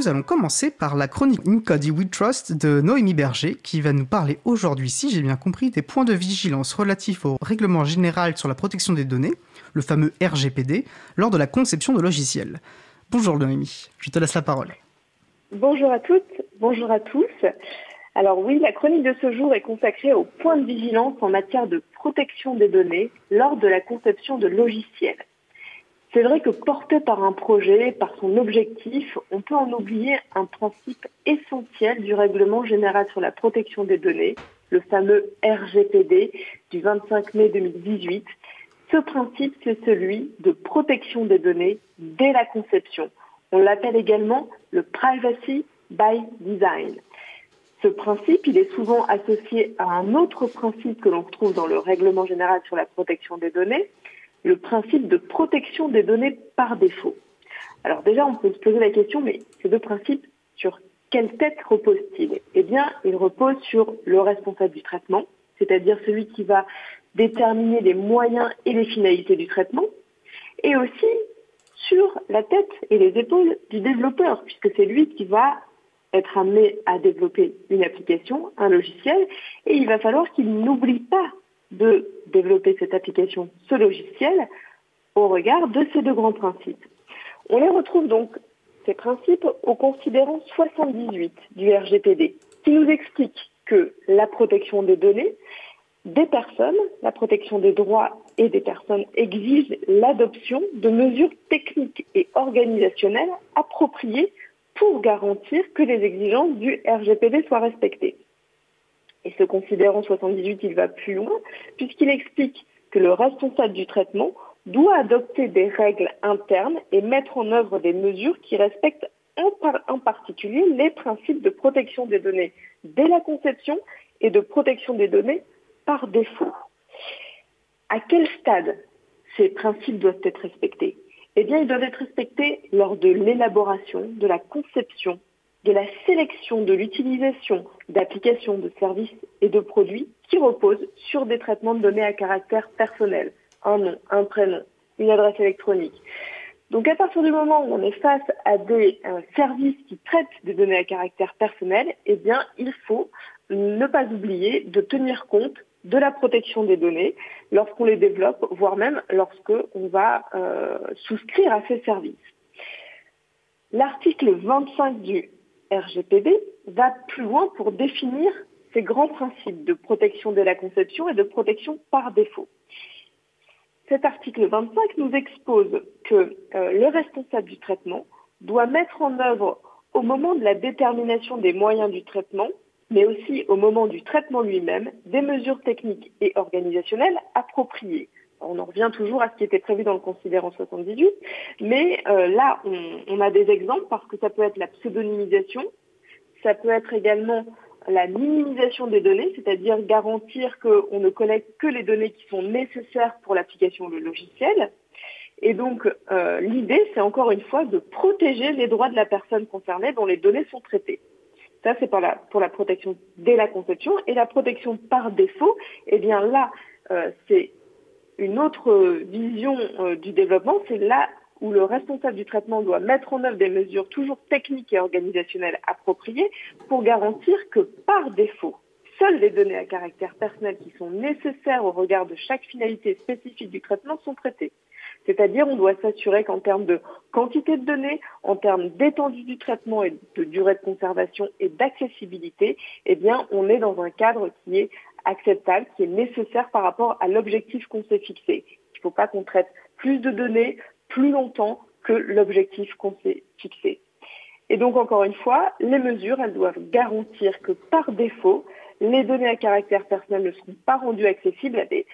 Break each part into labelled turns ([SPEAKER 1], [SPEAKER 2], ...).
[SPEAKER 1] Nous allons commencer par la chronique Incody We Trust de Noémie Berger qui va nous parler aujourd'hui, si j'ai bien compris, des points de vigilance relatifs au règlement général sur la protection des données, le fameux RGPD, lors de la conception de logiciels. Bonjour Noémie, je te laisse la parole.
[SPEAKER 2] Bonjour à toutes, bonjour à tous. Alors oui, la chronique de ce jour est consacrée aux points de vigilance en matière de protection des données lors de la conception de logiciels. C'est vrai que porté par un projet, par son objectif, on peut en oublier un principe essentiel du règlement général sur la protection des données, le fameux RGPD du 25 mai 2018. Ce principe, c'est celui de protection des données dès la conception. On l'appelle également le privacy by design. Ce principe, il est souvent associé à un autre principe que l'on retrouve dans le règlement général sur la protection des données, le principe de protection des données par défaut. Alors déjà, on peut se poser la question, mais ces deux principes, sur quelle tête reposent-ils Eh bien, ils reposent sur le responsable du traitement, c'est-à-dire celui qui va déterminer les moyens et les finalités du traitement, et aussi sur la tête et les épaules du développeur, puisque c'est lui qui va être amené à développer une application, un logiciel, et il va falloir qu'il n'oublie pas de développer cette application, ce logiciel, au regard de ces deux grands principes. On les retrouve donc, ces principes, au considérant 78 du RGPD, qui nous explique que la protection des données des personnes, la protection des droits et des personnes exige l'adoption de mesures techniques et organisationnelles appropriées pour garantir que les exigences du RGPD soient respectées. Et ce considérant 78, il va plus loin, puisqu'il explique que le responsable du traitement doit adopter des règles internes et mettre en œuvre des mesures qui respectent en, particulier les principes de protection des données dès la conception et de protection des données par défaut. À quel stade ces principes doivent être respectés? Eh bien, ils doivent être respectés lors de l'élaboration, de la conception de la sélection de l'utilisation d'applications, de services et de produits qui reposent sur des traitements de données à caractère personnel, un nom, un prénom, une adresse électronique. Donc à partir du moment où on est face à des euh, services qui traitent des données à caractère personnel, eh bien il faut ne pas oublier de tenir compte de la protection des données lorsqu'on les développe, voire même lorsqu'on va euh, souscrire à ces services. L'article 25 du RGPD va plus loin pour définir ces grands principes de protection de la conception et de protection par défaut. Cet article 25 nous expose que euh, le responsable du traitement doit mettre en œuvre au moment de la détermination des moyens du traitement, mais aussi au moment du traitement lui-même, des mesures techniques et organisationnelles appropriées. On en revient toujours à ce qui était prévu dans le considérant 78, mais euh, là, on, on, a des exemples parce que ça peut être la pseudonymisation, ça peut être également la minimisation des données, c'est-à-dire garantir qu'on ne collecte que les données qui sont nécessaires pour l'application de logiciel. Et donc, euh, l'idée, c'est encore une fois de protéger les droits de la personne concernée dont les données sont traitées. Ça, c'est pour la, pour la protection dès la conception. Et la protection par défaut, eh bien là, euh, c'est une autre vision euh, du développement, c'est là où le responsable du traitement doit mettre en œuvre des mesures toujours techniques et organisationnelles appropriées pour garantir que par défaut, seules les données à caractère personnel qui sont nécessaires au regard de chaque finalité spécifique du traitement sont traitées. C'est-à-dire, on doit s'assurer qu'en termes de quantité de données, en termes d'étendue du traitement et de durée de conservation et d'accessibilité, eh bien, on est dans un cadre qui est acceptable, qui est nécessaire par rapport à l'objectif qu'on s'est fixé. Il ne faut pas qu'on traite plus de données plus longtemps que l'objectif qu'on s'est fixé. Et donc, encore une fois, les mesures, elles doivent garantir que par défaut, les données à caractère personnel ne seront pas rendues accessibles à, des,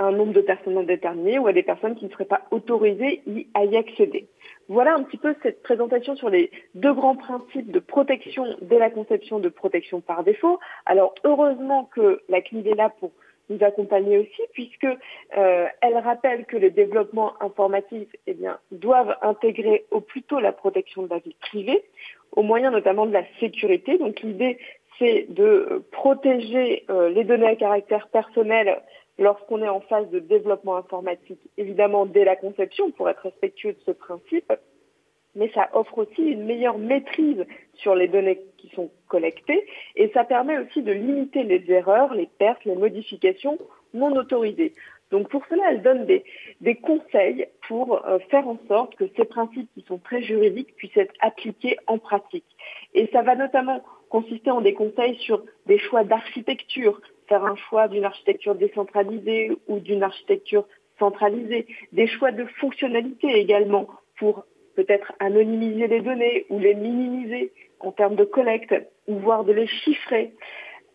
[SPEAKER 2] un nombre de personnes indéterminé ou à des personnes qui ne seraient pas autorisées à y accéder. Voilà un petit peu cette présentation sur les deux grands principes de protection dès la conception de protection par défaut. Alors heureusement que la CNIL est là pour nous accompagner aussi, puisque euh, elle rappelle que les développements informatifs eh bien, doivent intégrer au plus tôt la protection de la vie privée, au moyen notamment de la sécurité. Donc l'idée, c'est de protéger euh, les données à caractère personnel lorsqu'on est en phase de développement informatique, évidemment dès la conception, pour être respectueux de ce principe, mais ça offre aussi une meilleure maîtrise sur les données qui sont collectées et ça permet aussi de limiter les erreurs, les pertes, les modifications non autorisées. Donc pour cela, elle donne des, conseils pour euh, faire en sorte que ces principes qui sont très juridiques puissent être appliqués en pratique. Et ça va notamment consister en des conseils sur des choix d'architecture, faire un choix d'une architecture décentralisée ou d'une architecture centralisée, des choix de fonctionnalité également pour peut-être anonymiser les données ou les minimiser en termes de collecte ou voire de les chiffrer.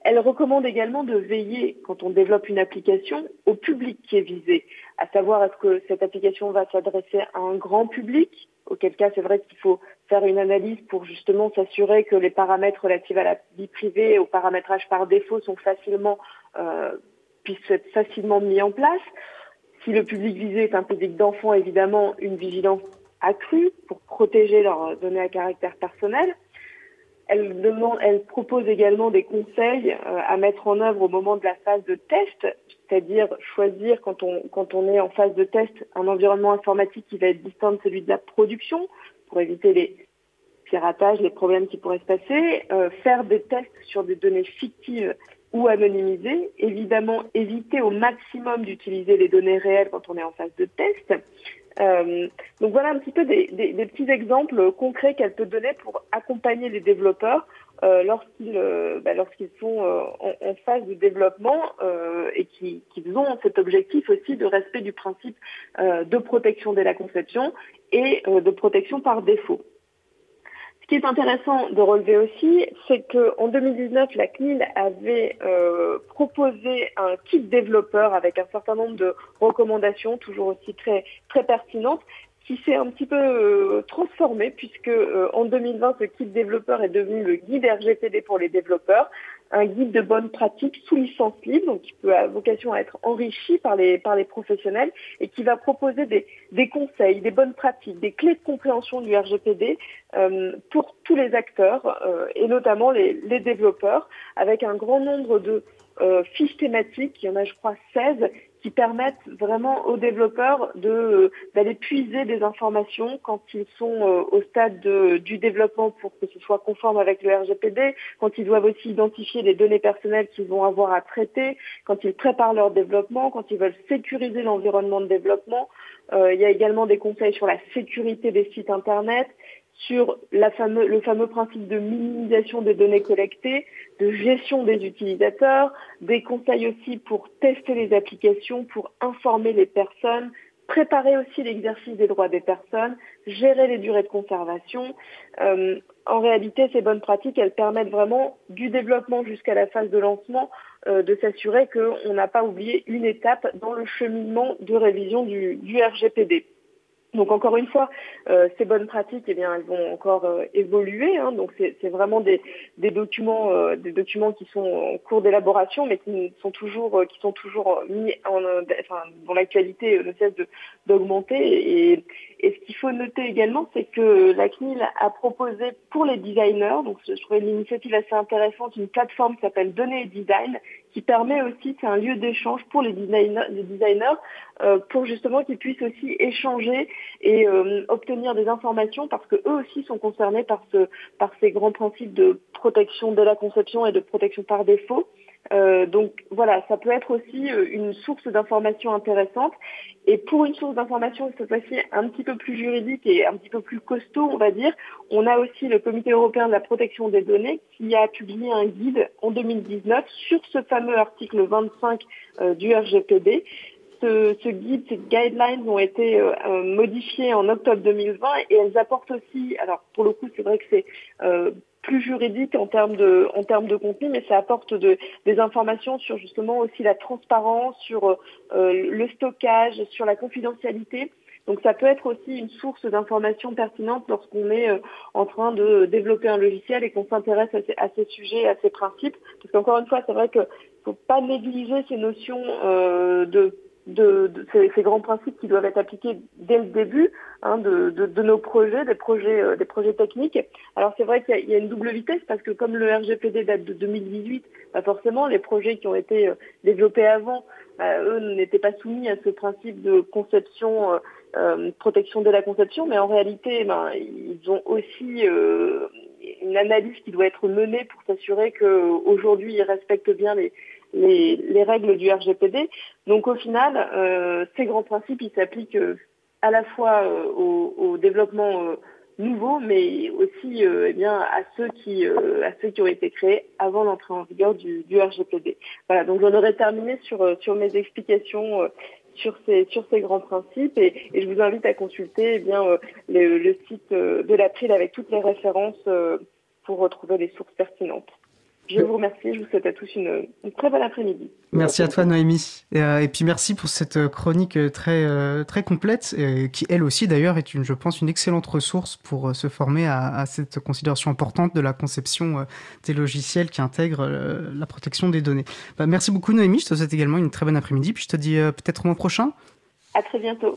[SPEAKER 2] Elle recommande également de veiller, quand on développe une application, au public qui est visé, à savoir est-ce que cette application va s'adresser à un grand public, auquel cas c'est vrai qu'il faut faire une analyse pour justement s'assurer que les paramètres relatifs à la vie privée et au paramétrage par défaut sont facilement euh, puissent être facilement mis en place. Si le public visé est un public d'enfants, évidemment, une vigilance accrue pour protéger leurs données à caractère personnel. Elle, elle propose également des conseils euh, à mettre en œuvre au moment de la phase de test, c'est-à-dire choisir quand on, quand on est en phase de test un environnement informatique qui va être distinct de celui de la production pour éviter les piratages, les problèmes qui pourraient se passer, euh, faire des tests sur des données fictives ou anonymisées, évidemment éviter au maximum d'utiliser les données réelles quand on est en phase de test, euh, donc voilà un petit peu des, des, des petits exemples concrets qu'elle peut donner pour accompagner les développeurs euh, lorsqu'ils euh, bah, lorsqu'ils sont euh, en, en, phase de développement euh, et qui, qui, ont cet objectif aussi de respect du principe de protection dès la conception et de protection par défaut. Ce qui est intéressant de relever aussi, c'est qu'en 2019, la CNIL avait euh, proposé un kit développeur avec un certain nombre de recommandations, toujours aussi très très pertinentes, qui s'est un petit peu euh, transformé puisque euh, en 2020, ce kit développeur est devenu le guide RGPD pour les développeurs, un guide de bonnes pratiques sous licence libre, donc qui peut avoir vocation à être enrichi par les par les professionnels et qui va proposer des, des conseils, des bonnes pratiques, des clés de compréhension du RGPD euh, pour tous les acteurs euh, et notamment les, les développeurs, avec un grand nombre de euh, fiches thématiques, il y en a je crois 16, qui permettent vraiment aux développeurs de d'aller puiser des informations quand ils sont euh, au stade de, du développement pour que ce soit conforme avec le RGPD, quand ils doivent aussi identifier les données personnelles qu'ils vont avoir à traiter, quand ils préparent leur développement, quand ils veulent sécuriser l'environnement de développement. Euh, il y a également des conseils sur la sécurité des sites internet, sur le fameux principe de minimisation des données collectées, de gestion des utilisateurs, des conseils aussi pour tester les applications, pour informer les personnes, préparer aussi l'exercice des droits des personnes, gérer les durées de conservation. Euh, en réalité, ces bonnes pratiques, elles permettent vraiment du développement jusqu'à la phase de lancement euh, de s'assurer qu'on n'a pas oublié une étape dans le cheminement de révision du, du RGPD. Donc encore une fois, euh, ces bonnes pratiques, eh bien, elles vont encore euh, évoluer. Hein, donc c'est vraiment des, documents, euh, des documents qui sont en cours d'élaboration, mais qui sont toujours, qui sont toujours mis en, enfin, dont l'actualité ne cesse d'augmenter. Et, et, ce qu'il faut noter également, c'est que la CNIL a proposé pour les designers, donc je trouvais l'initiative assez intéressante, une plateforme qui s'appelle Données et Design, qui permet aussi, c'est un lieu d'échange pour les designers, les designers euh, pour justement qu'ils puissent aussi échanger et euh, obtenir des informations parce que eux aussi sont concernés par ce par ces grands principes de protection de la conception et de protection par défaut. Euh, donc voilà, ça peut être aussi euh, une source d'information intéressante. Et pour une source d'information cette fois-ci un petit peu plus juridique et un petit peu plus costaud, on va dire, on a aussi le Comité européen de la protection des données qui a publié un guide en 2019 sur ce fameux article 25 euh, du RGPD. Ce, ce, guide, ces guidelines ont été euh, modifiées en octobre 2020 et elles apportent aussi, alors pour le coup c'est vrai que c'est plus juridique en termes de en termes de contenu, mais ça apporte de, des informations sur justement aussi la transparence, sur euh, le stockage, sur la confidentialité. Donc ça peut être aussi une source d'informations pertinentes lorsqu'on est euh, en train de développer un logiciel et qu'on s'intéresse à, ces sujets, à ces principes. Parce qu'encore une fois, c'est vrai qu'il faut pas négliger ces notions euh, de de, de ces, ces, grands principes qui doivent être appliqués dès le début hein, de, de, de, nos projets, des projets, euh, des projets techniques. Alors c'est vrai qu'il y, y, a une double vitesse parce que comme le RGPD date de 2018, bah forcément les projets qui ont été euh, développés avant, bah, eux n'étaient pas soumis à ce principe de conception euh, protection de la conception, mais en réalité, ben, ils ont aussi une analyse qui doit être menée pour s'assurer qu'aujourd'hui, ils respectent bien les, les, règles du RGPD. Donc au final, ces grands principes, ils s'appliquent à la fois au, développement nouveau, mais aussi eh bien à ceux qui à ceux qui ont été créés avant l'entrée en vigueur du, du, RGPD. Voilà, donc j'en aurais terminé sur sur mes explications sur ces sur ces grands principes et, je vous invite à consulter eh bien euh, le, site euh, de l'April avec toutes les références euh, pour retrouver les sources pertinentes. Je vous remercie, je vous souhaite à tous une, très bonne après-midi.
[SPEAKER 1] Merci à toi Noémie. Et, euh, puis merci pour cette euh, chronique euh, très, très complète, qui elle aussi d'ailleurs est, une, je pense, une excellente ressource pour se former à, cette considération importante de la conception des logiciels qui intègrent la protection des données. Bah, merci beaucoup Noémie, je te souhaite également une très bonne après-midi, puis je te dis peut-être au mois prochain.
[SPEAKER 2] À très bientôt.